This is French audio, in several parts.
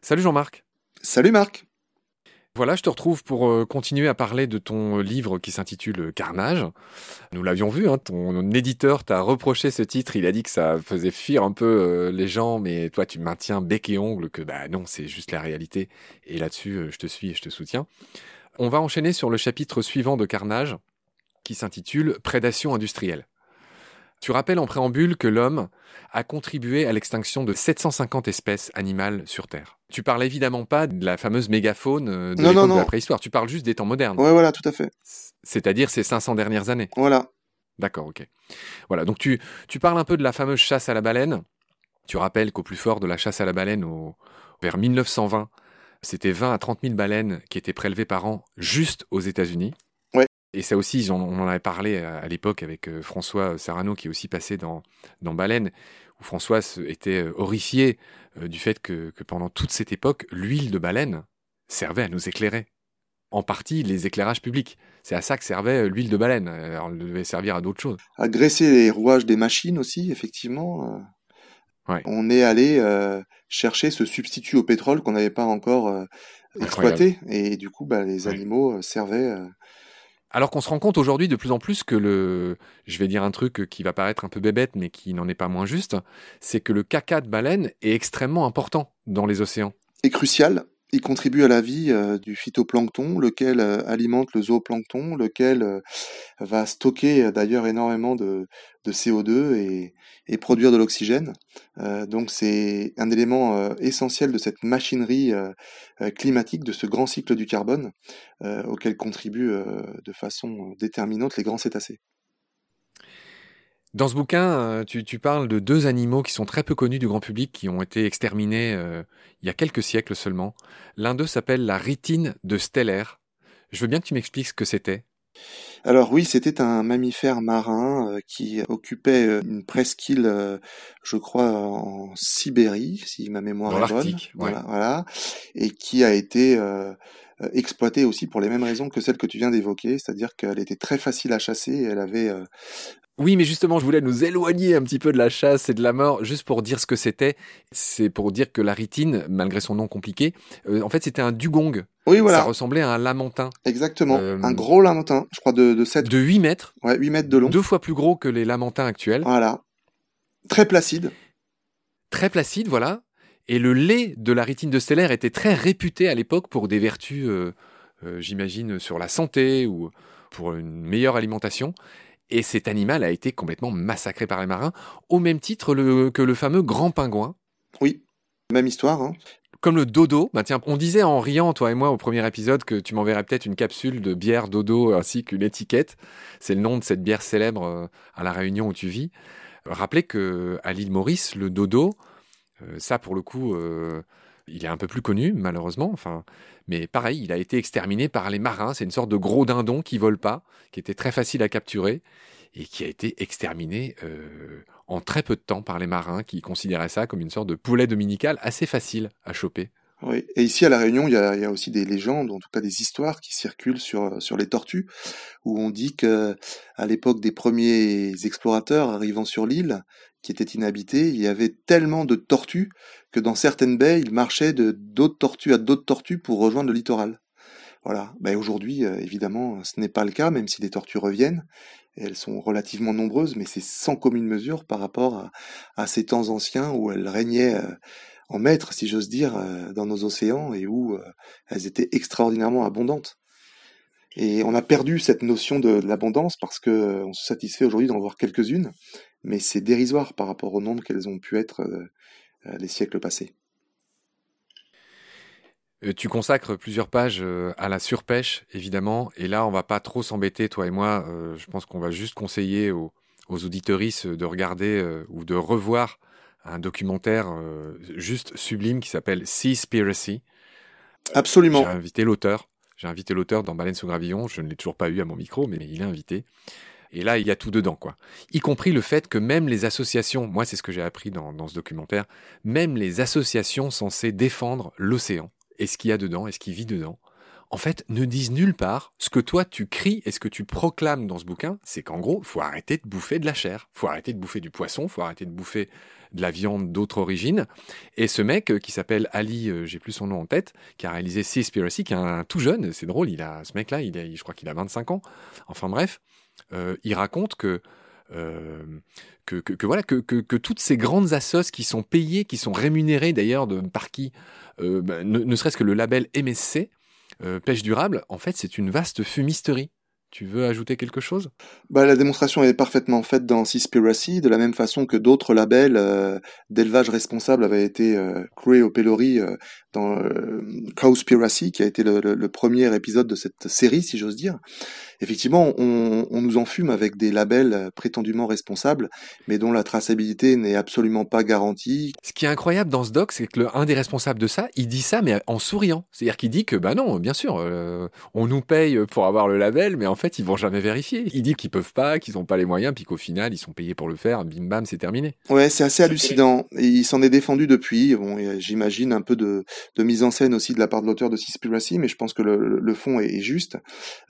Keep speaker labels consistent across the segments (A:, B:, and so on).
A: Salut Jean-Marc.
B: Salut Marc.
A: Voilà, je te retrouve pour euh, continuer à parler de ton livre qui s'intitule Carnage. Nous l'avions vu, hein, ton éditeur t'a reproché ce titre, il a dit que ça faisait fuir un peu euh, les gens, mais toi tu maintiens bec et ongle que bah non, c'est juste la réalité. Et là-dessus, euh, je te suis et je te soutiens. On va enchaîner sur le chapitre suivant de Carnage, qui s'intitule Prédation industrielle. Tu rappelles en préambule que l'homme a contribué à l'extinction de 750 espèces animales sur Terre. Tu parles évidemment pas de la fameuse mégafaune euh, de l'époque de la préhistoire, tu parles juste des temps modernes.
B: Ouais, voilà, tout à fait.
A: C'est-à-dire ces 500 dernières années.
B: Voilà.
A: D'accord, ok. Voilà, donc tu, tu parles un peu de la fameuse chasse à la baleine. Tu rappelles qu'au plus fort de la chasse à la baleine, au, vers 1920, c'était 20 à 30 000 baleines qui étaient prélevées par an juste aux États-Unis. Et ça aussi, on, en avait parlé à, l'époque avec euh, François Sarano, qui est aussi passé dans, dans Baleine, où François était euh, horrifié euh, du fait que, pendant toute cette époque, l'huile de baleine servait à nous éclairer. En partie, les éclairages publics. C'est à ça que servait l'huile de baleine. Elle devait servir à d'autres choses.
B: À graisser les rouages des machines aussi, effectivement. On est allé chercher ce substitut au pétrole qu'on n'avait pas encore exploité. Et du coup, bah, les animaux servaient
A: alors qu'on se rend compte aujourd'hui de plus en plus que le, je vais dire un truc qui va paraître un peu bébête, mais qui n'en est pas moins juste, c'est que le caca de baleine est extrêmement important dans les océans.
B: Et crucial. Il contribue à la vie euh, du phytoplancton, lequel euh, alimente le zooplancton, lequel euh, va stocker d'ailleurs énormément de, CO2 et, et, produire de l'oxygène. donc c'est un élément essentiel de cette machinerie climatique, de ce grand cycle du carbone, auquel contribuent de façon déterminante les grands cétacés.
A: Dans ce bouquin, euh, tu, parles de deux animaux qui sont très peu connus du grand public, qui ont été exterminés euh, il y a quelques siècles seulement. L'un d'eux s'appelle la ritine de Stellaire. Je veux bien que tu m'expliques ce que c'était.
B: Alors oui, c'était un mammifère marin euh, qui occupait une presqu'île, je crois, en Sibérie, si ma mémoire est bonne. Voilà, voilà, et qui a été exploité aussi pour les mêmes raisons que celles que tu viens d'évoquer, c'est-à-dire qu'elle était très facile à chasser et elle avait
A: oui, mais justement, je voulais nous éloigner un petit peu de la chasse et de la mort, juste pour dire ce que c'était. C'est pour dire que la ritine, malgré son nom compliqué, euh, en fait, c'était un dugong.
B: Oui, voilà.
A: Ça ressemblait à un lamentin.
B: Exactement. Euh, un gros lamentin, je crois, de, de 7...
A: De 8 mètres.
B: Ouais, 8 mètres de long.
A: Deux fois plus gros que les lamentins actuels.
B: Voilà. Très placide.
A: Très placide, voilà. Et le lait de la ritine de stellaire était très réputé à l'époque pour des vertus, euh, j'imagine, sur la santé ou pour une meilleure alimentation. Et cet animal a été complètement massacré par les marins, au même titre que le fameux grand pingouin.
B: Oui, même histoire. Hein.
A: Comme le dodo, bah tiens, on disait en riant, toi et moi, au premier épisode, que tu m'enverrais peut-être une capsule de bière dodo ainsi qu'une étiquette. C'est le nom de cette bière célèbre euh, à la Réunion où tu vis. Rappelez que à l'île Maurice, le dodo, euh, ça pour le coup, euh, il est un peu plus connu, malheureusement. Enfin, mais pareil, il a été exterminé par les marins. C'est une sorte de gros dindon qui vole pas, qui était très facile à capturer et qui a été exterminé euh, en très peu de temps par les marins qui considéraient ça comme une sorte de poulet dominical assez facile à choper.
B: Oui, et ici à La Réunion, il y a, aussi des légendes, en tout cas des histoires qui circulent sur, sur les tortues, où on dit que à l'époque des premiers explorateurs arrivant sur l'île, qui était inhabitée, il y avait tellement de tortues que dans certaines baies, ils marchaient de d'autres tortues à d'autres tortues pour rejoindre le littoral. Voilà. Ben aujourd'hui, euh, évidemment, ce n'est pas le cas, même si les tortues reviennent. elles sont relativement nombreuses, mais c'est sans commune mesure par rapport à, ces temps anciens où elles régnaient euh, en maître, si j'ose dire, euh, dans nos océans et où elles étaient extraordinairement abondantes. Et on a perdu cette notion de, l'abondance parce que on se satisfait aujourd'hui d'en voir quelques-unes, mais c'est dérisoire par rapport au nombre qu'elles ont pu être les siècles passés.
A: Tu consacres plusieurs pages à la surpêche, évidemment, et là, on va pas trop s'embêter, toi et moi. Je pense qu'on va juste conseiller aux, aux de regarder ou de revoir un documentaire euh, juste sublime qui s'appelle Seaspiracy.
B: Absolument.
A: J'ai invité l'auteur. J'ai invité l'auteur dans Baleine sous gravillon. Je ne l'ai toujours pas eu à mon micro, mais il est invité. Et là, il y a tout dedans, quoi. Y compris le fait que même les associations, moi, c'est ce que j'ai appris dans, dans, ce documentaire, même les associations censées défendre l'océan et ce qu'il y a dedans et ce qui vit dedans, en fait, ne disent nulle part ce que toi tu cries et ce que tu proclames dans ce bouquin, c'est qu'en gros, faut arrêter de bouffer de la chair, faut arrêter de bouffer du poisson, faut arrêter de bouffer de la viande d'autre origine. Et ce mec euh, qui s'appelle Ali, euh, j'ai plus son nom en tête, qui a réalisé Seaspiracy, qui est un, tout jeune, c'est drôle, il a ce mec-là, il, je crois qu'il a 25 ans. Enfin bref, euh, il raconte que que, voilà que, que, toutes ces grandes assos qui sont payées, qui sont rémunérées d'ailleurs par qui, bah, ne, serait-ce que le label MSC, pêche durable, en fait c'est une vaste fumisterie. Tu veux ajouter quelque chose?
B: Bah, La démonstration est parfaitement faite dans Seaspiracy, de la même façon que d'autres labels euh, d'élevage responsable avaient été euh, au Pelori euh, dans euh, Cowspiracy, qui a été le, premier épisode de cette série, si j'ose dire. Effectivement, on, on, nous enfume avec des labels prétendument responsables, mais dont la traçabilité n'est absolument pas garantie.
A: Ce qui est incroyable dans ce doc, c'est que le, un des responsables de ça, il dit ça, mais en souriant. C'est-à-dire qu'il dit que, bah non, bien sûr, on nous paye pour avoir le label, mais en fait, ils vont jamais vérifier. Il dit qu'ils peuvent pas, qu'ils n'ont pas les moyens, puis qu'au final, ils sont payés pour le faire. Bim bam, c'est terminé.
B: Ouais, c'est assez hallucinant. Et il s'en est défendu depuis. Bon, j'imagine un peu de, de, mise en scène aussi de la part de l'auteur de Seaspiracy, mais je pense que le, le fond est, juste.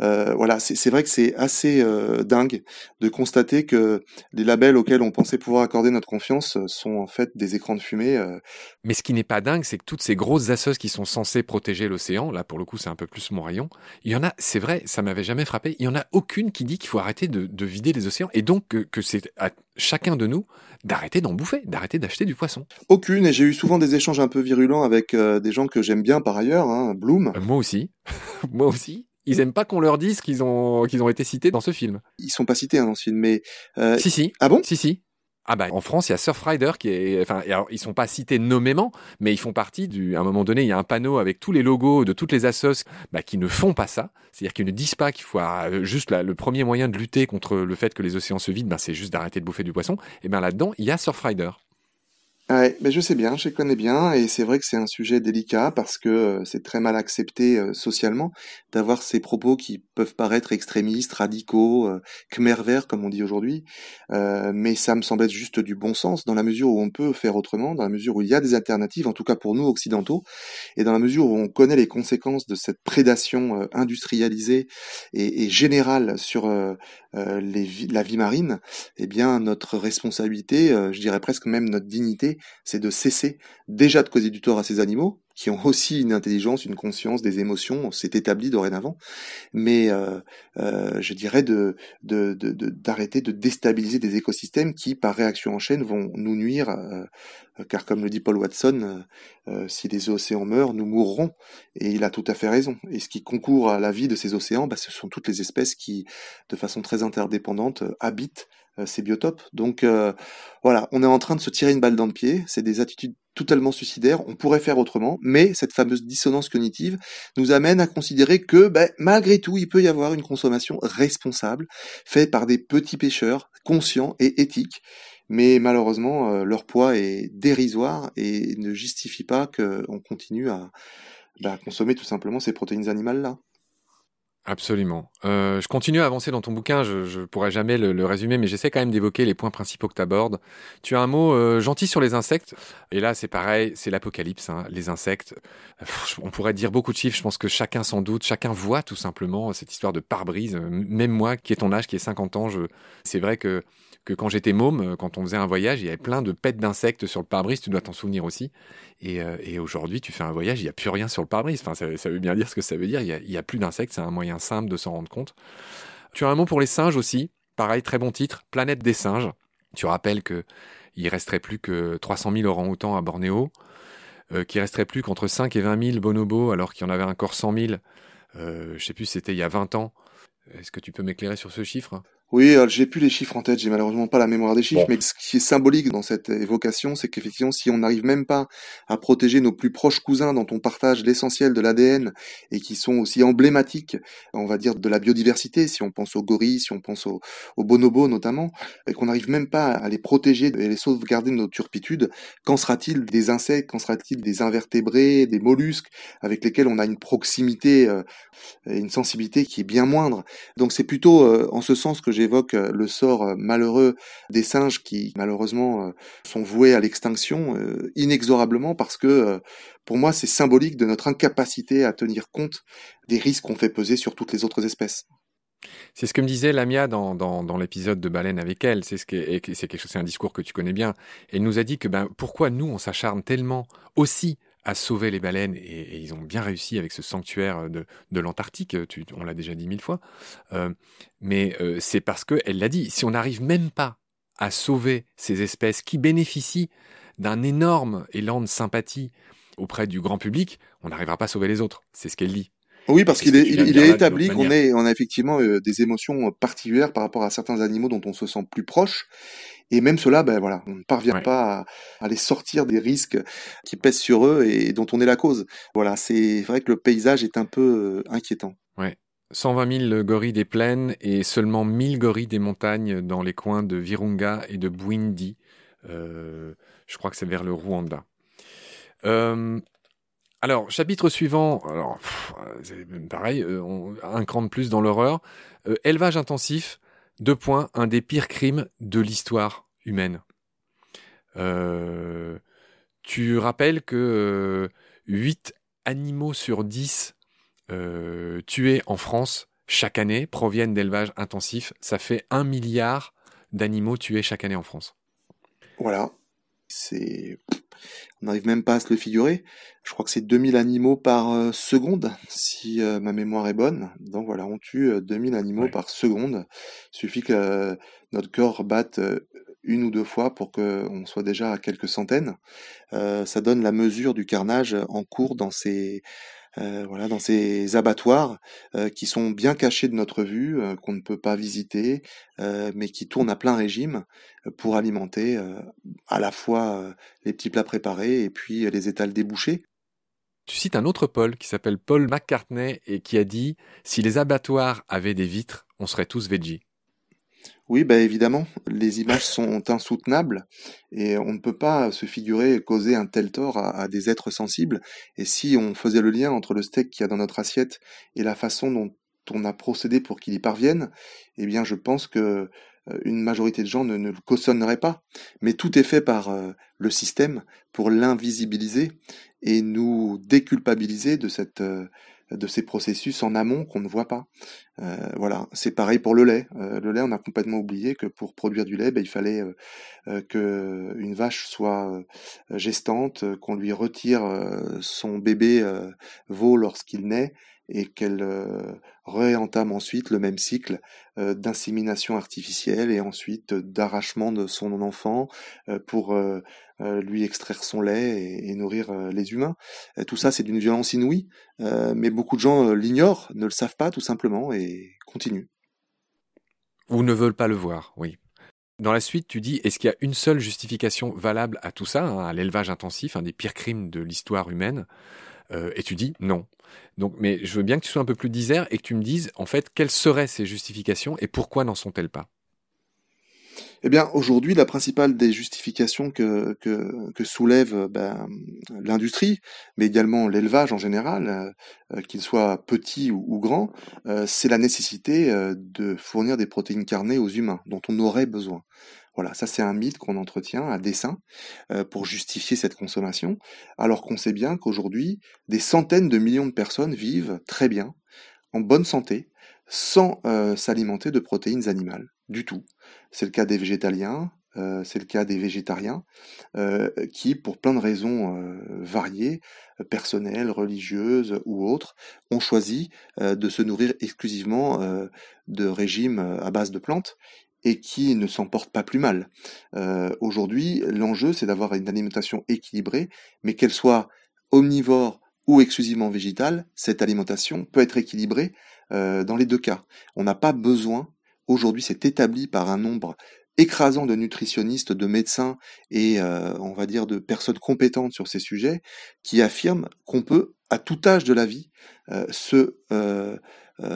B: Euh, voilà, c'est vrai que c'est assez euh, dingue de constater que les labels auxquels on pensait pouvoir accorder notre confiance sont en fait des écrans de fumée. Euh.
A: Mais ce qui n'est pas dingue, c'est que toutes ces grosses assos qui sont censées protéger l'océan, là pour le coup c'est un peu plus mon rayon, il y en a, c'est vrai, ça m'avait jamais frappé, il y en a aucune qui dit qu'il faut arrêter de, vider les océans et donc que, c'est à chacun de nous d'arrêter d'en bouffer, d'arrêter d'acheter du poisson.
B: Aucune, et j'ai eu souvent des échanges un peu virulents avec euh, des gens que j'aime bien par ailleurs, hein, Bloom.
A: Euh, moi aussi, moi aussi. Ils aiment pas qu'on leur dise qu'ils ont qu'ils ont été cités dans ce film.
B: Ils sont pas cités hein, dans ce film, mais
A: euh... si si.
B: Ah bon?
A: Si si. Ah bah en France il y a Surfrider qui est enfin alors ils sont pas cités nommément mais ils font partie du à un moment donné il y a un panneau avec tous les logos de toutes les assos bah, qui ne font pas ça c'est-à-dire qu'ils ne disent pas qu'il faut euh, juste le premier moyen de lutter contre le fait que les océans se vident bah, c'est juste d'arrêter de bouffer du poisson et bien là-dedans il y a Surfrider
B: Ouais, mais je sais bien, je connais bien, et c'est vrai que c'est un sujet délicat parce que euh, c'est très mal accepté euh, socialement d'avoir ces propos qui peuvent paraître extrémistes, radicaux, euh, khmer vert comme on dit aujourd'hui, euh, mais ça me semble être juste du bon sens dans la mesure où on peut faire autrement, dans la mesure où il y a des alternatives, en tout cas pour nous occidentaux, et dans la mesure où on connaît les conséquences de cette prédation industrialisée et, et, générale sur les, la vie marine, eh bien notre responsabilité, je dirais presque même notre dignité, c'est de cesser déjà de causer du tort à ces animaux, qui ont aussi une intelligence, une conscience, des émotions, c'est établi dorénavant, mais euh, euh, je dirais d'arrêter de, de, déstabiliser des écosystèmes qui, par réaction en chaîne, vont nous nuire, euh, car comme le dit Paul Watson, si les océans meurent, nous mourrons, et il a tout à fait raison. Et ce qui concourt à la vie de ces océans, bah, ce sont toutes les espèces qui, de façon très interdépendante, habitent ces biotopes. Donc voilà, on est en train de se tirer une balle dans le pied, c'est des attitudes totalement suicidaire, on pourrait faire autrement, mais cette fameuse dissonance cognitive nous amène à considérer que ben, malgré tout, il peut y avoir une consommation responsable, faite par des petits pêcheurs, conscients et éthiques, mais malheureusement, euh, leur poids est dérisoire et ne justifie pas qu'on continue à ben, consommer tout simplement ces protéines animales-là.
A: Absolument. Euh, je continue à avancer dans ton bouquin, je ne pourrais jamais le, résumer, mais j'essaie quand même d'évoquer les points principaux que tu abordes. Tu as un mot euh, gentil sur les insectes, et là c'est pareil, c'est l'apocalypse, hein, les insectes. on pourrait dire beaucoup de chiffres, je pense que chacun s'en doute, chacun voit tout simplement cette histoire de pare-brise. Même moi, qui est ton âge, qui est 50 ans, je... c'est vrai que que quand j'étais môme, euh, quand on faisait un voyage, il y avait plein de pets d'insectes sur le pare-brise, tu dois t'en souvenir aussi. Et, euh, aujourd'hui, tu fais un voyage, il n'y a plus rien sur le pare-brise. Enfin, ça, veut bien dire ce que ça veut dire, il n'y a, plus d'insectes, c'est un moyen simple de s'en rendre compte. Tu as un mot pour les singes aussi, pareil, très bon titre, Planète des singes. Tu rappelles que il resterait plus que 300 000 orang-outans à Bornéo, euh, qu'il resterait plus qu'entre 5 et 20 000 bonobos, alors qu'il y en avait encore 100 000, euh, je sais plus, c'était il y a 20 ans. Est-ce que tu peux m'éclairer sur ce chiffre
B: oui, j'ai plus les chiffres en tête, j'ai malheureusement pas la mémoire des chiffres, mais ce qui est symbolique dans cette évocation, c'est qu'effectivement, si on n'arrive même pas à protéger nos plus proches cousins dont on partage l'essentiel de l'ADN et qui sont aussi emblématiques, on va dire, de la biodiversité, si on pense aux gorilles, si on pense aux, bonobos notamment, et qu'on n'arrive même pas à les protéger et les sauvegarder de nos turpitudes, qu'en sera-t-il des insectes, qu'en sera-t-il des invertébrés, des mollusques, avec lesquels on a une proximité euh, et une sensibilité qui est bien moindre? Donc c'est plutôt euh, en ce sens que j'évoque le sort malheureux des singes qui malheureusement sont voués à l'extinction inexorablement parce que pour moi c'est symbolique de notre incapacité à tenir compte des risques qu'on fait peser sur toutes les autres espèces.
A: C'est ce que me disait Lamia dans, dans, l'épisode de Baleine avec elle. C'est ce c'est c'est un discours que tu connais bien. Elle nous a dit que ben pourquoi nous on s'acharne tellement aussi à sauver les baleines et, ils ont bien réussi avec ce sanctuaire de, de l'Antarctique. On l'a déjà dit mille fois. Euh, mais euh, c'est parce que elle l'a dit. Si on n'arrive même pas à sauver ces espèces qui bénéficient d'un énorme élan de sympathie auprès du grand public, on n'arrivera pas à sauver les autres. C'est ce qu'elle dit.
B: Oui, parce qu'il est, il, est établi qu'on on a effectivement euh, des émotions particulières par rapport à certains animaux dont on se sent plus proche. Et même cela, ben voilà, on ne parvient pas à, les sortir des risques qui pèsent sur eux et dont on est la cause. Voilà, c'est vrai que le paysage est un peu euh, inquiétant.
A: Ouais. 120 000 gorilles des plaines et seulement 1000 gorilles des montagnes dans les coins de Virunga et de Bwindi. Euh, je crois que c'est vers le Rwanda. Euh, alors, chapitre suivant, alors, pareil, un cran de plus dans l'horreur. Euh, élevage intensif, deux points, un des pires crimes de l'histoire humaine. Euh, tu rappelles que 8 animaux sur 10 tués en France chaque année proviennent d'élevage intensif. Ça fait un milliard d'animaux tués chaque année en France.
B: Voilà. C'est on n'arrive même pas à se le figurer. Je crois que c'est 2000 animaux par euh, seconde, si euh, ma mémoire est bonne. Donc voilà, on tue 2000 euh, animaux par seconde. Il suffit que notre corps batte une ou deux fois pour qu'on soit déjà à quelques centaines. ça donne la mesure du carnage en cours dans ces euh, voilà, dans ces abattoirs euh, qui sont bien cachés de notre vue, euh, qu'on ne peut pas visiter, mais qui tournent à plein régime pour alimenter à la fois les petits plats préparés et puis les étals débouchés.
A: Tu cites un autre Paul qui s'appelle Paul McCartney et qui a dit Si les abattoirs avaient des vitres, on serait tous veggie.
B: Oui, bah évidemment, les images sont insoutenables et on ne peut pas se figurer causer un tel tort à, des êtres sensibles. Et si on faisait le lien entre le steak qu'il y a dans notre assiette et la façon dont on a procédé pour qu'il y parvienne, eh bien je pense que euh, une majorité de gens ne, le cautionnerait pas. Mais tout est fait par euh, le système pour l'invisibiliser et nous déculpabiliser de cette euh, de ces processus en amont qu'on ne voit pas. Euh, voilà, c'est pareil pour le lait. Euh, le lait, on a complètement oublié que pour produire du lait, ben, il fallait euh, que une vache soit gestante, qu'on lui retire son bébé veau lorsqu'il naît et qu'elle réentame ensuite le même cycle d'insémination artificielle et ensuite d'arrachement de son enfant pour lui extraire son lait et, nourrir les humains. tout ça, c'est d'une violence inouïe, mais beaucoup de gens l'ignorent, ne le savent pas tout simplement et continuent.
A: Ou ne veulent pas le voir, oui. Dans la suite, tu dis, est-ce qu'il y a une seule justification valable à tout ça, hein, à l'élevage intensif, un des pires crimes de l'histoire humaine? Et tu dis non. Donc, mais je veux bien que tu sois un peu plus disert et que tu me dises, en fait, quelles seraient ces justifications et pourquoi n'en sont-elles pas?
B: Eh bien, aujourd'hui, la principale des justifications que, que, soulève ben, l'industrie, mais également l'élevage en général, euh, qu'il soit petit ou, grand, euh, c'est la nécessité euh, de fournir des protéines carnées aux humains, dont on aurait besoin. Voilà, ça c'est un mythe qu'on entretient à dessein pour justifier cette consommation, alors qu'on sait bien qu'aujourd'hui, des centaines de millions de personnes vivent très bien, en bonne santé, sans s'alimenter de protéines animales, du tout. C'est le cas des végétaliens, c'est le cas des végétariens, qui, pour plein de raisons variées, personnelles, religieuses ou autres, ont choisi de se nourrir exclusivement de régimes à base de plantes et qui ne s'en portent pas plus mal. Euh, Aujourd'hui, l'enjeu, c'est d'avoir une alimentation équilibrée, mais qu'elle soit omnivore ou exclusivement végétale, cette alimentation peut être équilibrée euh, dans les deux cas. On n'a pas besoin, aujourd'hui c'est établi par un nombre écrasant de nutritionnistes, de médecins et euh, on va dire de personnes compétentes sur ces sujets, qui affirment qu'on peut, à tout âge de la vie, euh, se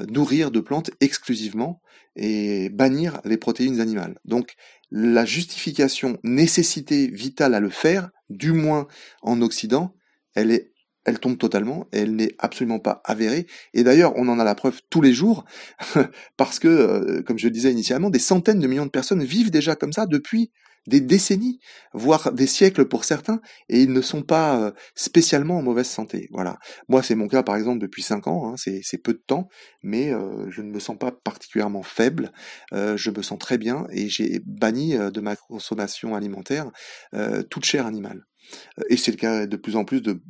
B: nourrir de plantes exclusivement et bannir les protéines animales. Donc la justification, nécessité vitale à le faire, du moins en Occident, elle est elle tombe totalement elle n'est absolument pas avérée. Et d'ailleurs, on en a la preuve tous les jours parce que, euh, comme je le disais initialement, des centaines de millions de personnes vivent déjà comme ça depuis des décennies, voire des siècles pour certains, et ils ne sont pas euh, spécialement en mauvaise santé. Voilà. Moi, c'est mon cas, par exemple, depuis cinq ans. Hein, c'est peu de temps, mais euh, je ne me sens pas particulièrement faible. je me sens très bien et j'ai banni de ma consommation alimentaire toute chair animale. Et c'est le cas de plus en plus de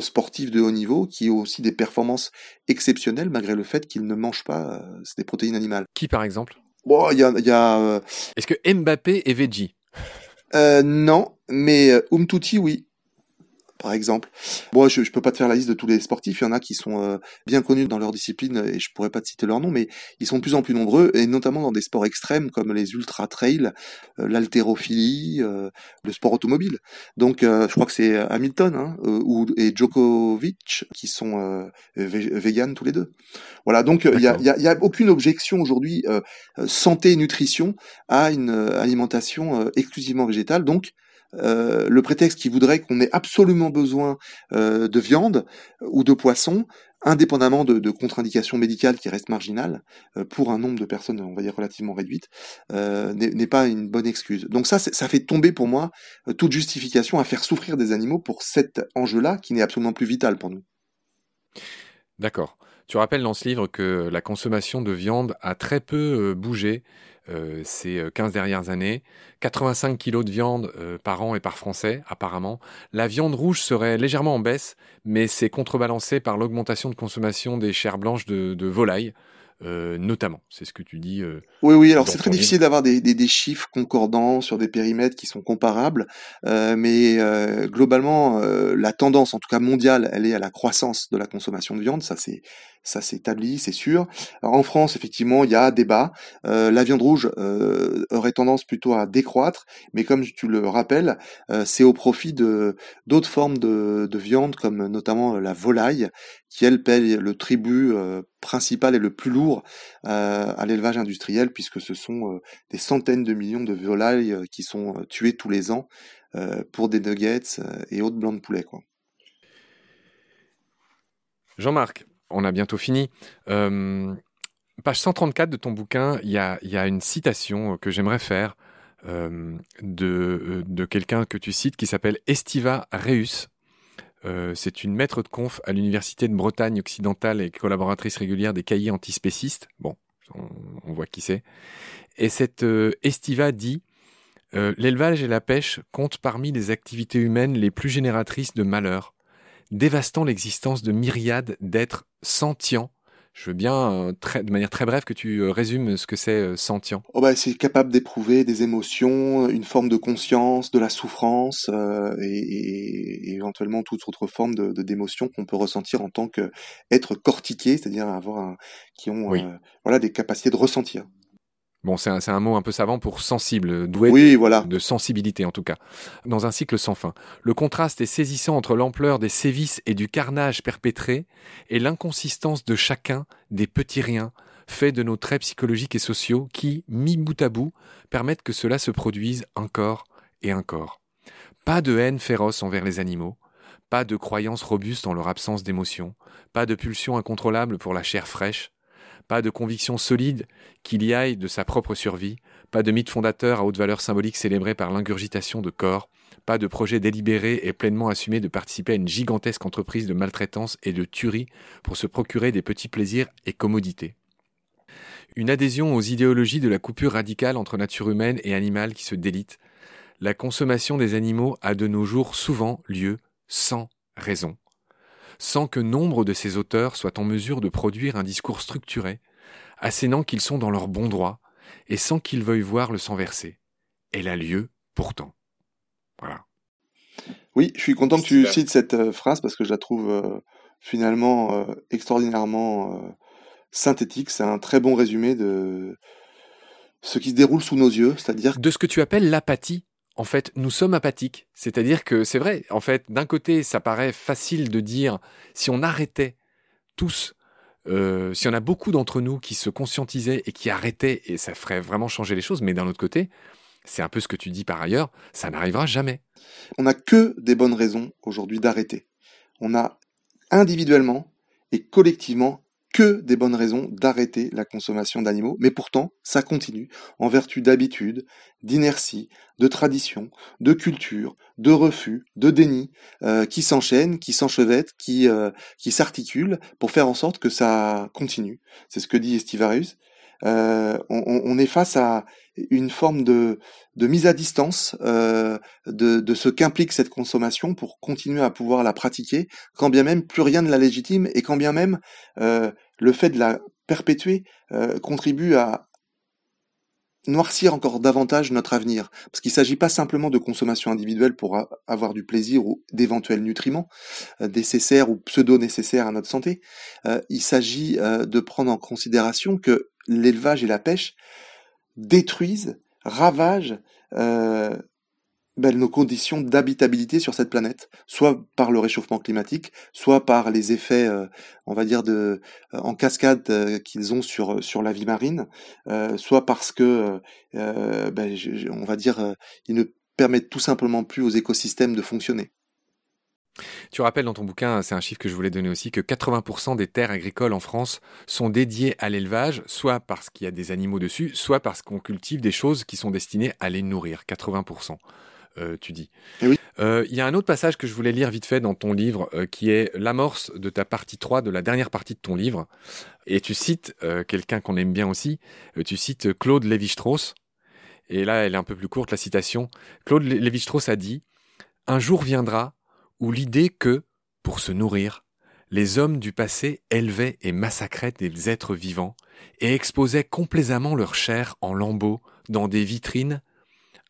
B: sportifs de haut niveau qui ont aussi des performances exceptionnelles malgré le fait qu'ils ne mangent pas euh, des protéines animales.
A: Qui par exemple?
B: Bon, il y a. Y a euh,
A: Est-ce que Mbappé est veggie?
B: euh, Non, mais Umtuti, oui par exemple. Moi, je, je peux pas te faire la liste de tous les sportifs. Il y en a qui sont euh, bien connus dans leur discipline et je pourrais pas te citer leur nom, mais ils sont de plus en plus nombreux et notamment dans des sports extrêmes comme les ultra trail, euh, l'haltérophilie, euh, le sport automobile. Donc, je crois que c'est Hamilton hein, ou et Djokovic qui sont véganes tous les deux. Voilà. Donc, il y a, y, a, y a, aucune objection aujourd'hui santé et nutrition à une alimentation exclusivement végétale. Donc euh, le prétexte qui voudrait qu'on ait absolument besoin euh, de viande ou de poisson, indépendamment de, contre-indications médicales qui restent marginales, euh, pour un nombre de personnes, on va dire, relativement réduite, n'est pas une bonne excuse. Donc ça, ça fait tomber pour moi toute justification à faire souffrir des animaux pour cet enjeu-là qui n'est absolument plus vital pour nous.
A: D'accord. Tu rappelles dans ce livre que la consommation de viande a très peu bougé euh, ces 15 euh, dernières années. 85 kilos de viande euh, par an et par Français, apparemment. La viande rouge serait légèrement en baisse, mais c'est contrebalancé par l'augmentation de consommation des chairs blanches de, de volaille. Euh, notamment. C'est ce que tu dis. Euh,
B: oui, oui. Alors c'est très difficile d'avoir des, des, des, chiffres concordants sur des périmètres qui sont comparables, euh, mais euh, globalement, euh, la tendance, en tout cas mondiale, elle est à la croissance de la consommation de viande. Ça c'est ça s'établit, c'est sûr. Alors, en France, effectivement, il y a débat. la viande rouge aurait tendance plutôt à décroître, mais comme tu le rappelles, c'est au profit de d'autres formes de, de viande, comme notamment la volaille, qui elle paye le tribut euh, principal et le plus lourd euh, à l'élevage industriel, puisque ce sont euh, des centaines de millions de volailles qui sont tuées tous les ans pour des nuggets et autres blancs de poulet.
A: Jean-Marc, on a bientôt fini. page 134 de ton bouquin, il y a, une citation que j'aimerais faire de quelqu'un que tu cites qui s'appelle Estiva Reus. Euh, c'est une maître de conf à l'Université de Bretagne occidentale et collaboratrice régulière des cahiers antispécistes. Bon, on, voit qui c'est. Et cette euh, Estiva dit euh, L'élevage et la pêche comptent parmi les activités humaines les plus génératrices de malheur, dévastant l'existence de myriades d'êtres sentients je veux bien, euh, très, de manière très brève, que tu euh, résumes ce que c'est euh, sentient.
B: Oh bah, c'est capable d'éprouver des émotions, une forme de conscience, de la souffrance et, et, éventuellement toute autre forme de d'émotion qu'on peut ressentir en tant qu'être cortiqué, c'est-à-dire avoir un, qui ont voilà des capacités de ressentir.
A: Bon, c'est un, un, mot un peu savant pour sensible, doué
B: voilà.
A: de sensibilité en tout cas. Dans un cycle sans fin, le contraste est saisissant entre l'ampleur des sévices et du carnage perpétré et l'inconsistance de chacun des petits riens faits de nos traits psychologiques et sociaux qui, mis bout à bout, permettent que cela se produise encore et encore. Pas de haine féroce envers les animaux, pas de croyance robuste en leur absence d'émotion, pas de pulsion incontrôlable pour la chair fraîche, pas de conviction solide qu'il y aille de sa propre survie, pas de mythe fondateur à haute valeur symbolique célébré par l'ingurgitation de corps, pas de projet délibéré et pleinement assumé de participer à une gigantesque entreprise de maltraitance et de tuerie pour se procurer des petits plaisirs et commodités. Une adhésion aux idéologies de la coupure radicale entre nature humaine et animale qui se délite. La consommation des animaux a de nos jours souvent lieu sans raison sans que nombre de ces auteurs soient en mesure de produire un discours structuré, assénant qu'ils sont dans leur bon droit, et sans qu'ils veuillent voir le sang verser. Elle a lieu pourtant. Voilà.
B: Oui, je suis content que tu cites cette euh, phrase parce que je la trouve euh, finalement euh, extraordinairement synthétique. C'est un très bon résumé de ce qui se déroule sous nos yeux, c'est-à-dire
A: de ce que tu appelles l'apathie en fait, nous sommes apathiques. C'est-à-dire que c'est vrai, en fait, d'un côté, ça paraît facile de dire, si on arrêtait tous, euh, s'il y en a beaucoup d'entre nous qui se conscientisaient et qui arrêtaient, et ça ferait vraiment changer les choses, mais d'un autre côté, c'est un peu ce que tu dis par ailleurs, ça n'arrivera jamais.
B: On n'a que des bonnes raisons aujourd'hui d'arrêter. On a individuellement et collectivement que des bonnes raisons d'arrêter la consommation d'animaux, mais pourtant ça continue en vertu d'habitudes, d'inertie, de tradition, de culture, de refus, de déni, euh, qui s'enchaînent, qui s'enchevêtrent, qui, euh, qui s'articulent pour faire en sorte que ça continue. C'est ce que dit Estivarius. Euh, on, on, est face à une forme de, de mise à distance euh, de, de ce qu'implique cette consommation pour continuer à pouvoir la pratiquer, quand bien même plus rien ne la légitime et quand bien même euh, le fait de la perpétuer euh, contribue à noircir encore davantage notre avenir. Parce qu'il ne s'agit pas simplement de consommation individuelle pour avoir du plaisir ou d'éventuels nutriments euh, nécessaires ou pseudo-nécessaires à notre santé. Euh, il s'agit de prendre en considération que l'élevage et la pêche détruisent, ravagent euh, ben, nos conditions d'habitabilité sur cette planète, soit par le réchauffement climatique, soit par les effets, euh, on va dire, euh, en cascade qu'ils ont sur, la vie marine, soit parce que, ben, on va dire, ils ne permettent tout simplement plus aux écosystèmes de fonctionner.
A: Tu rappelles dans ton bouquin, c'est un chiffre que je voulais donner aussi, que 80% des terres agricoles en France sont dédiées à l'élevage, soit parce qu'il y a des animaux dessus, soit parce qu'on cultive des choses qui sont destinées à les nourrir. 80%. Euh, tu dis.
B: Eh oui.
A: Euh, il y a un autre passage que je voulais lire vite fait dans ton livre, euh, qui est l'amorce de ta partie 3, de la dernière partie de ton livre. Et tu cites quelqu'un qu'on aime bien aussi, tu cites Claude Lévi-Strauss. Et là, elle est un peu plus courte, la citation. Claude Lévi-Strauss a dit « Un jour viendra où l'idée que, pour se nourrir, les hommes du passé élevaient et massacraient des êtres vivants et exposaient complaisamment leur chair en lambeaux dans des vitrines,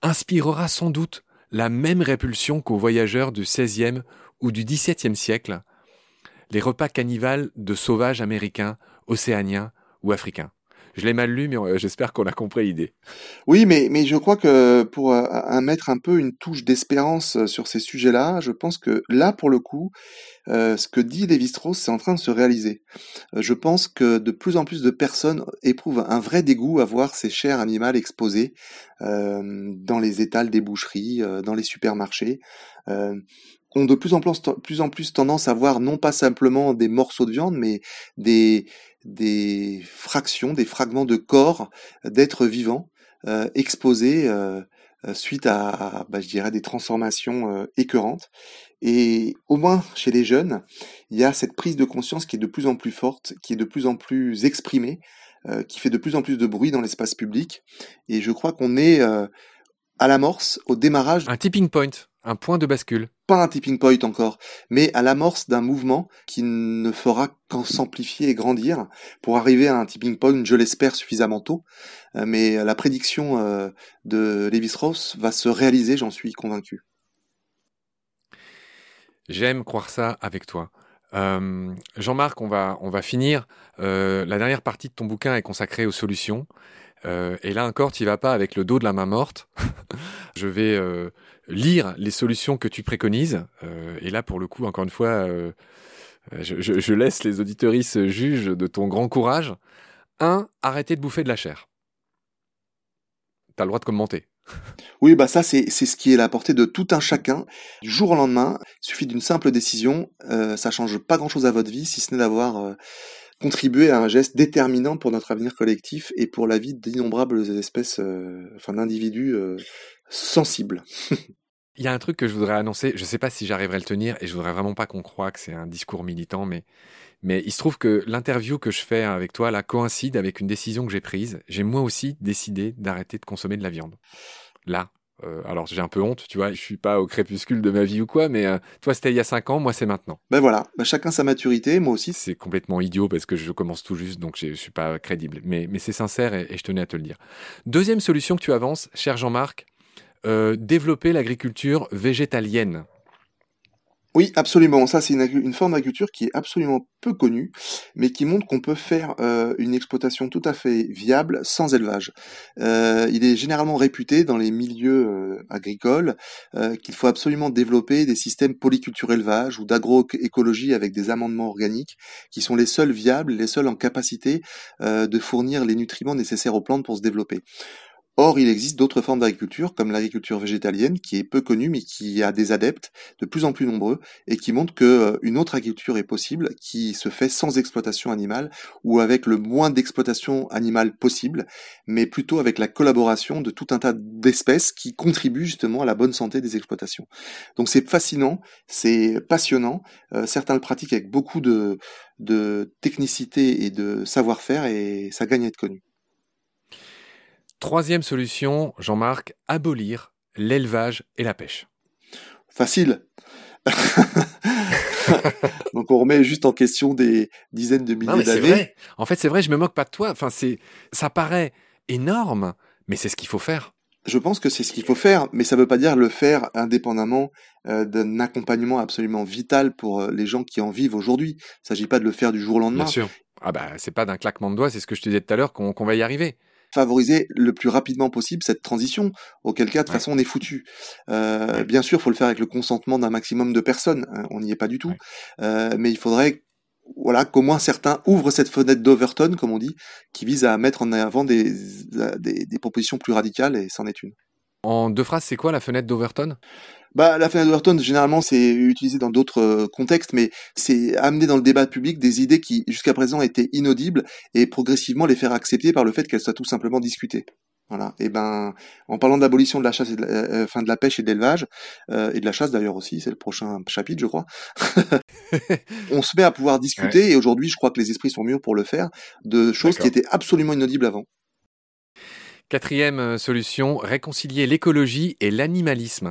A: inspirera sans doute la même répulsion qu'aux voyageurs du XVIe ou du XVIIe siècle, les repas cannibales de sauvages américains, océaniens ou africains. Je l'ai mal lu, mais euh, j'espère qu'on a compris l'idée.
B: Oui, mais, mais je crois que pour euh, mettre un peu une touche d'espérance euh, sur ces sujets-là, je pense que là, pour le coup, ce que dit Lévi-Strauss, c'est en train de se réaliser. je pense que de plus en plus de personnes éprouvent un vrai dégoût à voir ces chairs animales exposées dans les étals des boucheries, dans les supermarchés ont de plus en plus, plus en plus tendance à voir non pas simplement des morceaux de viande, mais des, des fractions, des fragments de corps d'êtres vivants euh, exposés euh, euh, suite à, bah, je dirais, des transformations euh, écœurantes. Et au moins chez les jeunes, il y a cette prise de conscience qui est de plus en plus forte, qui est de plus en plus exprimée, euh, qui fait de plus en plus de bruit dans l'espace public. Et je crois qu'on est à l'amorce, au démarrage.
A: Un tipping point. Un point de bascule.
B: Pas un tipping point encore, mais à l'amorce d'un mouvement qui ne fera qu'en s'amplifier et grandir pour arriver à un tipping point, je l'espère, suffisamment tôt. Euh, mais la prédiction euh, de Lévi-Strauss va se réaliser, j'en suis convaincu.
A: J'aime croire ça avec toi. Euh, Jean-Marc, on va, on va finir. Euh, la dernière partie de ton bouquin est consacrée aux solutions. Euh, et là encore, tu vas pas avec le dos de la main morte. je vais lire les solutions que tu préconises. Euh, et là, pour le coup, encore une fois, je, je, je, laisse les auditeuristes juges de ton grand courage. 1. Arrêter de bouffer de la chair. Tu as le droit de commenter.
B: Oui, bah ça c'est ce qui est la portée de tout un chacun. Du jour au lendemain, il suffit d'une simple décision, euh, ça change pas grand-chose à votre vie, si ce n'est d'avoir euh, contribué à un geste déterminant pour notre avenir collectif et pour la vie d'innombrables espèces, euh, enfin d'individus euh, sensibles.
A: Il y a un truc que je voudrais annoncer, je sais pas si j'arriverai à le tenir et je voudrais vraiment pas qu'on croie que c'est un discours militant, mais mais il se trouve que l'interview que je fais avec toi là coïncide avec une décision que j'ai prise. J'ai moi aussi décidé d'arrêter de consommer de la viande. Là. Euh, alors j'ai un peu honte, tu vois, je suis pas au crépuscule de ma vie ou quoi, mais euh, toi c'était il y a cinq ans, moi c'est maintenant.
B: Ben voilà, ben chacun sa maturité, moi aussi.
A: C'est complètement idiot parce que je commence tout juste, donc je suis pas crédible. Mais, mais c'est sincère et, et, je tenais à te le dire. Deuxième solution que tu avances, cher Jean-Marc, euh, développer l'agriculture végétalienne.
B: Oui, absolument. Ça, c'est une, une, forme d'agriculture qui est absolument peu connue, mais qui montre qu'on peut faire euh, une exploitation tout à fait viable sans élevage. Euh, il est généralement réputé dans les milieux euh, agricoles euh, qu'il faut absolument développer des systèmes polyculture élevage ou d'agroécologie avec des amendements organiques qui sont les seuls viables, les seuls en capacité euh, de fournir les nutriments nécessaires aux plantes pour se développer. Or, il existe d'autres formes d'agriculture, comme l'agriculture végétalienne, qui est peu connue, mais qui a des adeptes de plus en plus nombreux, et qui montre que euh, autre agriculture est possible, qui se fait sans exploitation animale, ou avec le moins d'exploitation animale possible, mais plutôt avec la collaboration de tout un tas d'espèces qui contribuent justement à la bonne santé des exploitations. Donc c'est fascinant, c'est passionnant, euh, certains le pratiquent avec beaucoup de technicité et de savoir-faire, et ça gagne à être connu.
A: Troisième solution, Jean-Marc, abolir l'élevage et la pêche.
B: Facile. Donc on remet juste en question des dizaines de milliers d'années.
A: En fait, c'est vrai, je me moque pas de toi. Enfin, c'est, ça paraît énorme, mais c'est ce qu'il faut faire.
B: Je pense que c'est ce qu'il faut faire, mais ça ne veut pas dire le faire indépendamment euh, d'un accompagnement absolument vital pour euh, les gens qui en vivent aujourd'hui. Il ne s'agit pas de le faire du jour au lendemain.
A: Bien sûr. Ah bah c'est pas d'un claquement de doigts, c'est ce que je te disais tout à l'heure qu'on va y arriver
B: favoriser le plus rapidement possible cette transition, auquel cas de toute façon on est foutu. Euh, bien sûr, il faut le faire avec le consentement d'un maximum de personnes, hein, on n'y est pas du tout, euh, mais il faudrait voilà qu'au moins certains ouvrent cette fenêtre d'Overton, comme on dit, qui vise à mettre en avant des, des, des propositions plus radicales, et c'en est une.
A: En deux phrases, c'est quoi la fenêtre d'Overton?
B: Bah, la d'Overton, généralement, c'est utilisé dans d'autres euh, contextes, mais c'est amener dans le débat public des idées qui, jusqu'à présent, étaient inaudibles et progressivement les faire accepter par le fait qu'elles soient tout simplement discutées. Voilà. Et ben, en parlant de l'abolition de la chasse et de la, euh, fin de la pêche et de l'élevage euh, et de la chasse d'ailleurs aussi, c'est le prochain chapitre, je crois. on se met à pouvoir discuter et aujourd'hui, je crois que les esprits sont mûrs pour le faire de choses qui étaient absolument inaudibles avant.
A: Quatrième solution, réconcilier l'écologie et l'animalisme.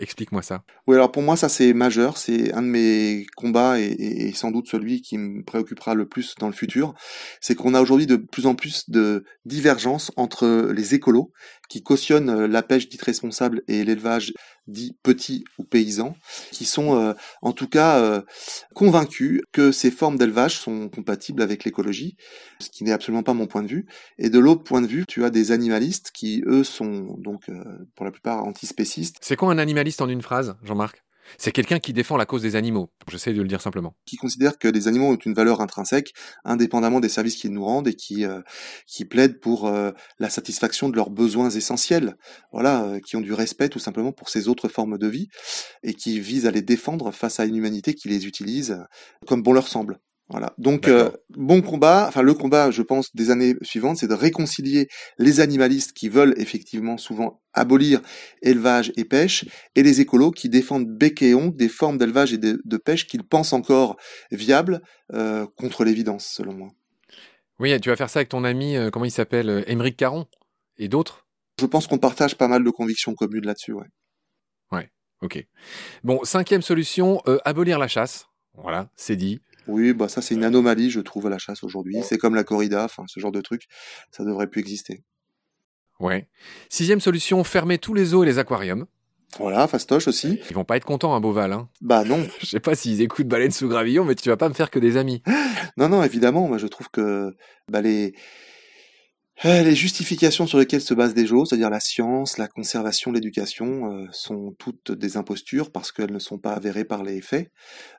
A: Explique-moi ça.
B: Oui, alors pour moi, ça c'est majeur. C'est un de mes combats et, sans doute celui qui me préoccupera le plus dans le futur. C'est qu'on a aujourd'hui de plus en plus de divergences entre les écolos qui cautionnent la pêche dite responsable et l'élevage dit petit ou paysan, qui sont euh, en tout cas euh, convaincus que ces formes d'élevage sont compatibles avec l'écologie, ce qui n'est absolument pas mon point de vue. Et de l'autre point de vue, tu as des animalistes qui, eux, sont donc euh, pour la plupart antispécistes.
A: C'est quoi un animaliste en une phrase, Jean-Marc? C'est quelqu'un qui défend la cause des animaux. J'essaie de le dire simplement.
B: Qui considère que les animaux ont une valeur intrinsèque, indépendamment des services qu'ils nous rendent, et qui euh, qui plaident pour euh, la satisfaction de leurs besoins essentiels. Voilà, euh, qui ont du respect tout simplement pour ces autres formes de vie, et qui visent à les défendre face à une humanité qui les utilise comme bon leur semble. Voilà. Donc euh, bon combat. Enfin le combat, je pense, des années suivantes, c'est de réconcilier les animalistes qui veulent effectivement souvent abolir élevage et pêche, et les écolos qui défendent bec et ongle des formes d'élevage et de, pêche qu'ils pensent encore viables euh, contre l'évidence, selon moi.
A: Oui, tu vas faire ça avec ton ami, euh, comment il s'appelle, Émeric Caron et d'autres?
B: Je pense qu'on partage pas mal de convictions communes là-dessus, ouais.
A: Ouais. Ok. Bon, cinquième solution, abolir la chasse. Voilà, c'est dit.
B: Oui, bah ça c'est une anomalie, je trouve, à la chasse aujourd'hui. C'est comme la corrida, enfin ce genre de truc, ça devrait plus exister.
A: Ouais. Sixième solution, fermer tous les eaux et les aquariums.
B: Voilà, fastoche aussi.
A: Ils vont pas être contents, un hein, Beauval. Hein.
B: Bah non.
A: je sais pas s'ils écoutent Baleine sous gravillon, mais tu vas pas me faire que des amis.
B: non, non, évidemment. Moi, je trouve que bah, les, les justifications sur lesquelles se basent des choses, c'est-à-dire la science, la conservation, l'éducation, euh, sont toutes des impostures parce qu'elles ne sont pas avérées par les faits.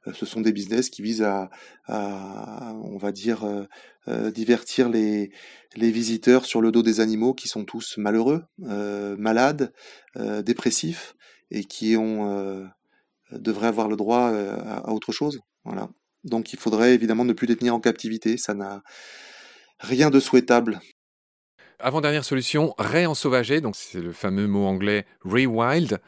B: Euh, ce sont des business qui visent à, on va dire, divertir les, les visiteurs sur le dos des animaux qui sont tous malheureux, malades, dépressifs et qui ont devraient avoir le droit à, à autre chose. Voilà. Donc il faudrait évidemment ne plus les tenir en captivité. Ça n'a rien de souhaitable
A: avant-dernière solution, réensauvager, donc c'est le fameux mot anglais rewild.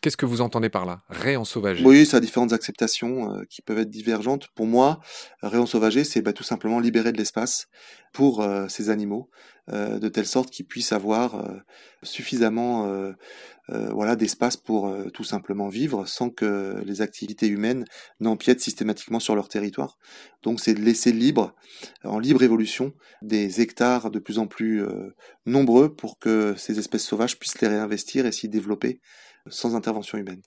A: Qu'est-ce que vous entendez par là? Réensauvager
B: Oui, ça a différentes acceptations euh, qui peuvent être divergentes. Pour moi, réensauvager, c'est bah, tout simplement libérer de l'espace pour euh, ces animaux, euh, de telle sorte qu'ils puissent avoir suffisamment voilà, d'espace pour tout simplement vivre sans que les activités humaines n'empiètent systématiquement sur leur territoire. Donc c'est de laisser libre, en libre évolution, des hectares de plus en plus nombreux pour que ces espèces sauvages puissent les réinvestir et s'y développer sans intervention humaine.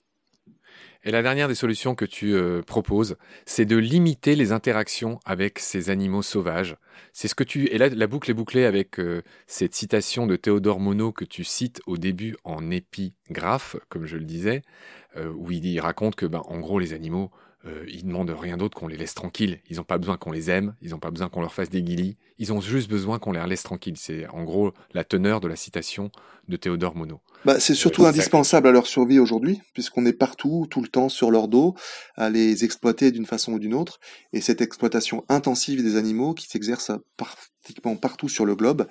A: Et la dernière des solutions que tu euh, proposes, c'est de limiter les interactions avec ces animaux sauvages. C'est ce que tu et là la boucle est bouclée avec euh, cette citation de Théodore Monod que tu cites au début en épigraphe, comme je le disais, euh, où il raconte que ben en gros les animaux euh, ils demandent rien d'autre qu'on les laisse tranquilles. Ils n'ont pas besoin qu'on les aime, ils n'ont pas besoin qu'on leur fasse des guilis, ils ont juste besoin qu'on les laisse tranquilles. C'est en gros la teneur de la citation de Théodore Monod.
B: Bah, c'est surtout
A: Euh,
B: indispensable à leur survie aujourd'hui, puisqu'on est partout, tout le temps, sur leur dos, à les exploiter d'une façon ou d'une autre. Et cette exploitation intensive des animaux, qui s'exerce pratiquement partout sur le globe,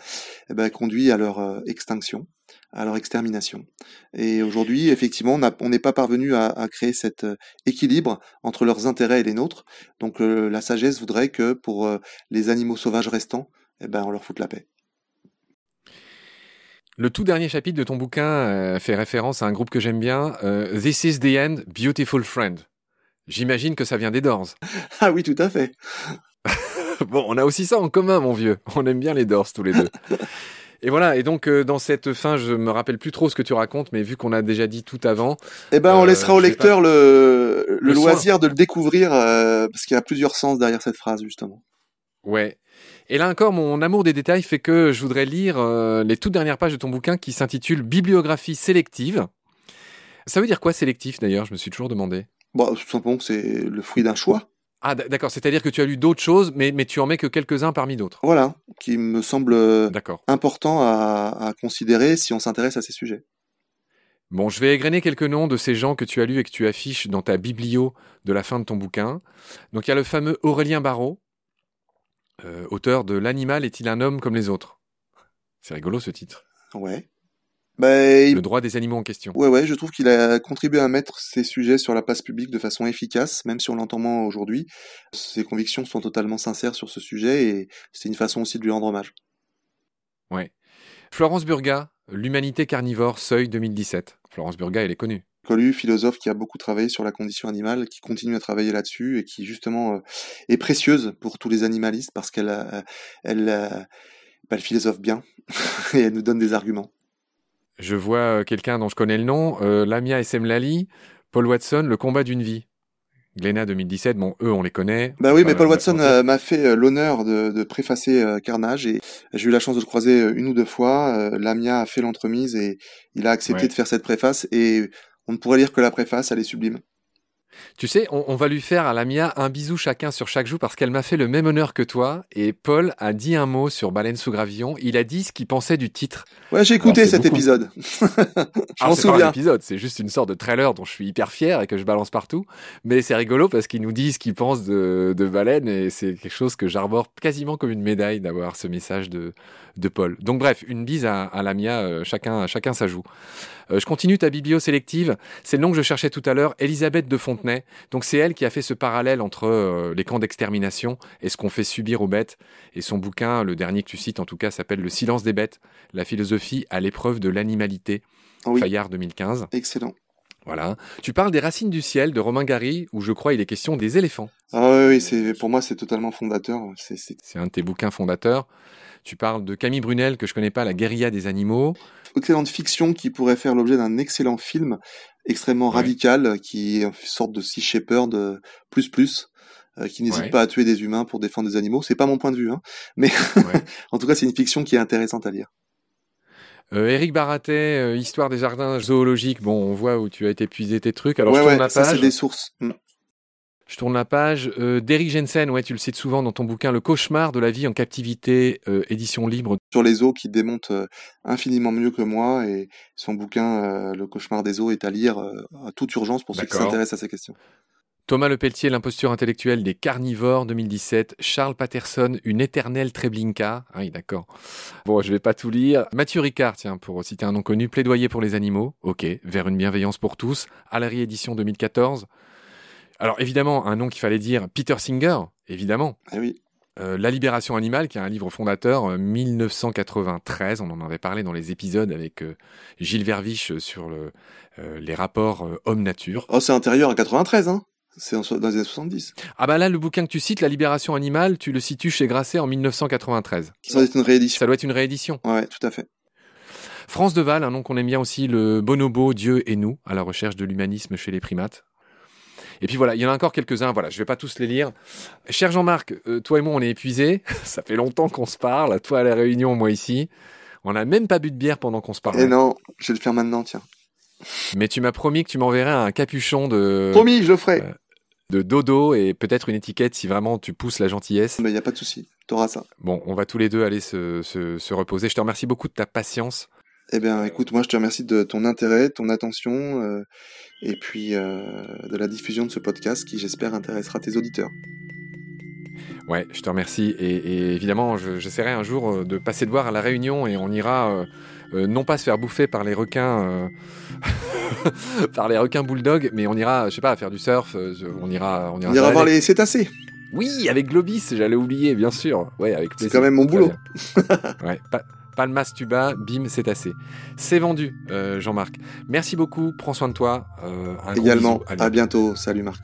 B: eh ben, conduit à leur euh, extinction, à leur extermination. Et aujourd'hui, effectivement, on n'est pas parvenu à, à créer cet euh, équilibre entre leurs intérêts et les nôtres. Donc euh, la sagesse voudrait que pour euh, les animaux sauvages restants, eh ben, on leur foute la paix.
A: Le tout dernier chapitre de ton bouquin euh, fait référence à un groupe que j'aime bien, This is the end, Beautiful Friend. J'imagine que ça vient des Doors.
B: Ah oui, tout à fait.
A: bon, on a aussi ça en commun, mon vieux. On aime bien les Doors tous les deux. Et voilà, et donc euh, dans cette fin, je me rappelle plus trop ce que tu racontes, mais vu qu'on a déjà dit tout avant,
B: Eh ben, on
A: Euh,
B: laissera au lecteur le, le,
A: Le soin.
B: loisir de le découvrir, euh, parce qu'il y a plusieurs sens derrière cette phrase, justement.
A: ouais. Et là encore, mon amour des détails fait que je voudrais lire les toutes dernières pages de ton bouquin qui s'intitule Bibliographie sélective. Ça veut dire quoi sélectif d'ailleurs? Je me suis toujours demandé.
B: Bon, tout simplement c'est le fruit d'un choix.
A: Ah d'accord, c'est-à-dire que tu as lu d'autres choses, mais, mais tu en mets que quelques-uns parmi d'autres.
B: Voilà, qui me semble euh,
A: D'accord.
B: important à, à considérer si on s'intéresse à ces sujets.
A: Bon, je vais égrener quelques noms de ces gens que tu as lus et que tu affiches dans ta biblio de la fin de ton bouquin. Donc il y a le fameux Aurélien Barraud, euh, auteur de L'animal est-il un homme comme les autres? C'est rigolo ce titre.
B: Ouais. Il-
A: Le droit des animaux en question.
B: Ouais, ouais, je trouve qu'il a contribué à mettre ces sujets sur la place publique de façon efficace, même si on l'entend moins aujourd'hui. Ses convictions sont totalement sincères sur ce sujet et c'est une façon aussi de lui rendre hommage.
A: Ouais. Florence Burga, L'humanité carnivore, Seuil 2017. Florence Burga, elle est connue.
B: Collu, philosophe qui a beaucoup travaillé sur la condition animale, qui continue à travailler là-dessus et qui justement euh, est précieuse pour tous les animalistes parce qu'elle euh, elle, euh, bah, elle philosophe bien et elle nous donne des arguments.
A: Je vois euh, quelqu'un dont je connais le nom, euh, Lamia Essemlali, Paul Watson, Le combat d'une vie. Glénat 2017, bon, eux, on les connaît.
B: Bah oui, mais Paul Watson euh, m'a fait euh, l'honneur de, de préfacer euh, Carnage et j'ai eu la chance de le croiser une ou deux fois. Euh, Lamia a fait l'entremise et il a accepté
A: Ouais.
B: de faire cette préface et on ne pourrait lire que la préface, elle est sublime.
A: Tu sais, on, on va lui faire à Lamia un bisou chacun sur chaque joue parce qu'elle m'a fait le même honneur que toi. Et Paul a dit un mot sur Baleine sous gravillon. Il a dit ce qu'il pensait du titre.
B: Ouais, j'ai écouté
A: Alors,
B: cet
A: beaucoup.
B: épisode. je m'en
A: c'est pas un
B: souviens.
A: épisode, c'est juste une sorte de trailer dont je suis hyper fier et que je balance partout. Mais c'est rigolo parce qu'il nous dit ce qu'il pense de, de Baleine et c'est quelque chose que j'arbore quasiment comme une médaille d'avoir ce message de, de Paul. Donc bref, une bise à, à Lamia, euh, chacun, chacun sa joue. Euh, je continue ta biblio sélective. C'est le nom que je cherchais tout à l'heure, Elisabeth de Donc c'est elle qui a fait ce parallèle entre euh, les camps d'extermination et ce qu'on fait subir aux bêtes. Et son bouquin, le dernier que tu cites en tout cas, s'appelle Le silence des bêtes, la philosophie à l'épreuve de l'animalité.
B: Oui.
A: Fayard 2015.
B: Excellent.
A: Voilà. Tu parles des racines du ciel de Romain Gary, où je crois il est question des éléphants.
B: Ah oui, oui, c'est pour moi c'est totalement fondateur. C'est
A: un de tes bouquins fondateurs. Tu parles de Camille Brunel, que je connais pas, La guérilla des animaux.
B: excellente fiction qui pourrait faire l'objet d'un excellent film extrêmement
A: Ouais.
B: radical qui est une sorte de Sea Shepherd euh, plus plus euh, qui n'hésite
A: Ouais.
B: pas à tuer des humains pour défendre des animaux. C'est pas mon point de vue, hein, mais en tout cas c'est une fiction qui est intéressante à lire.
A: Euh, Éric Baratet, euh, Histoire des jardins zoologiques. Bon, on voit où tu as été puiser tes trucs. Alors
B: ouais,
A: je tourne
B: ouais,
A: la
B: ça c'est
A: page.
B: des sources. Mm.
A: Je tourne la page. Euh, Jensen, ouais, tu le cites souvent dans ton bouquin, Le cauchemar de la vie en captivité, euh, édition libre.
B: Sur les eaux qui démonte euh, infiniment mieux que moi et son bouquin Le cauchemar des eaux est à lire à toute urgence pour ceux qui s'intéressent à ces questions.
A: Thomas Lepelletier, L'imposture intellectuelle des carnivores 2017. Charles Patterson, Une éternelle Treblinka. Ah oui, d'accord. Bon, je vais pas tout lire. Mathieu Ricard, tiens, pour citer un nom connu, Plaidoyer pour les animaux. Ok. Vers une bienveillance pour tous. À la réédition 2014. Alors, évidemment, un nom qu'il fallait dire, Peter Singer, évidemment.
B: Ah oui.
A: Euh, La libération animale, qui est un livre fondateur, euh, 1993. On en avait parlé dans les épisodes avec euh, Gilles Verviche euh, sur le, euh, les rapports euh, homme-nature.
B: Oh, c'est antérieur à 93, hein. C'est dans les années 70.
A: Ah bah là, le bouquin que tu cites, La libération animale, tu le situes chez Grasset en 1993.
B: Ça doit être une réédition.
A: Ça doit être une réédition.
B: Ouais, tout à fait.
A: France Deval, un nom qu'on aime bien aussi, le bonobo, Dieu et nous, à la recherche de l'humanisme chez les primates. Et puis voilà, il y en a encore quelques-uns, voilà, je vais pas tous les lire. Cher Jean-Marc, euh, toi et moi, on est épuisés. Ça fait longtemps qu'on se parle, toi à la Réunion, moi ici. On n'a même pas bu de bière pendant qu'on se
B: Et
A: parlait.
B: non, je vais le faire maintenant, tiens.
A: Mais tu m'as promis que tu m'enverrais un capuchon de,
B: Promis, je le ferai.
A: euh, de dodo et peut-être une étiquette si vraiment tu pousses la gentillesse.
B: Mais il n'y a pas de souci, t'auras ça.
A: Bon, on va tous les deux aller se, se, se reposer. Je te remercie beaucoup de ta patience.
B: Eh bien, écoute, moi, je te remercie de ton intérêt, ton attention, euh, et puis euh, de la diffusion de ce podcast qui, j'espère, intéressera tes auditeurs.
A: Ouais, je te remercie. Et, et évidemment, j'essaierai un jour euh, de passer de voir à la Réunion et on ira euh, non pas se faire bouffer par les requins, euh, par les requins bulldogs, mais on ira, je sais pas, faire du surf. euh, on ira, on ira,
B: On ira
A: se
B: voir les cétacés.
A: Oui, avec Globis, j'allais oublier, bien sûr. Ouais, avec
B: C'est quand même mon boulot.
A: ouais, pa- Palmas tuba, bim, c'est assez. C'est vendu, euh, Jean-Marc. Merci beaucoup, prends soin de toi. euh, un
B: Également. À bientôt. Salut, Marc.